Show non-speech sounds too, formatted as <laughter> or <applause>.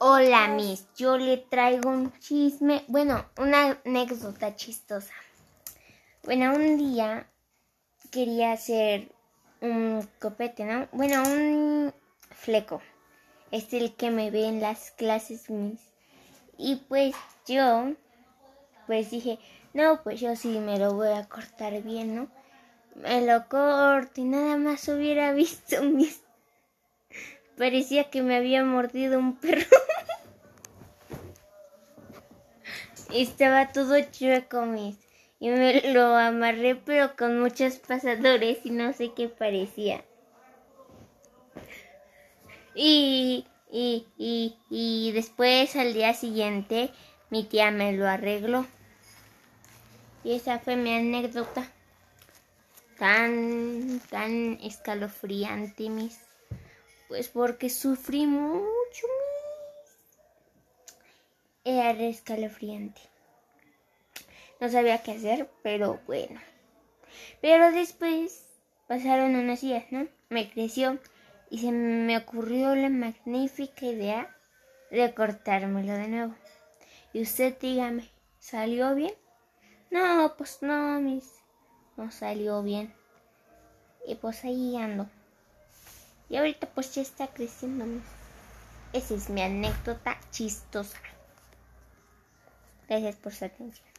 Hola, Miss. Yo le traigo un chisme, bueno, una anécdota chistosa. Bueno, un día quería hacer un copete, ¿no? Bueno, un fleco. Es el que me ve en las clases, Miss. Y pues yo, pues dije, no, pues yo sí me lo voy a cortar bien, ¿no? Me lo corto y nada más hubiera <laughs> visto mis... Parecía que me había mordido un perro. Estaba todo chueco, mis. Y me lo amarré, pero con muchos pasadores y no sé qué parecía. Y, y, y, y después al día siguiente mi tía me lo arregló. Y esa fue mi anécdota. Tan, tan escalofriante, mis. Pues porque sufrí mucho. Era escalofriante. No sabía qué hacer, pero bueno. Pero después pasaron unos días, ¿no? Me creció y se me ocurrió la magnífica idea de cortármelo de nuevo. Y usted dígame, ¿salió bien? No, pues no, mis. No salió bien. Y pues ahí ando. Y ahorita pues ya está creciendo. Esa es mi anécdota chistosa. Gracias por su atención.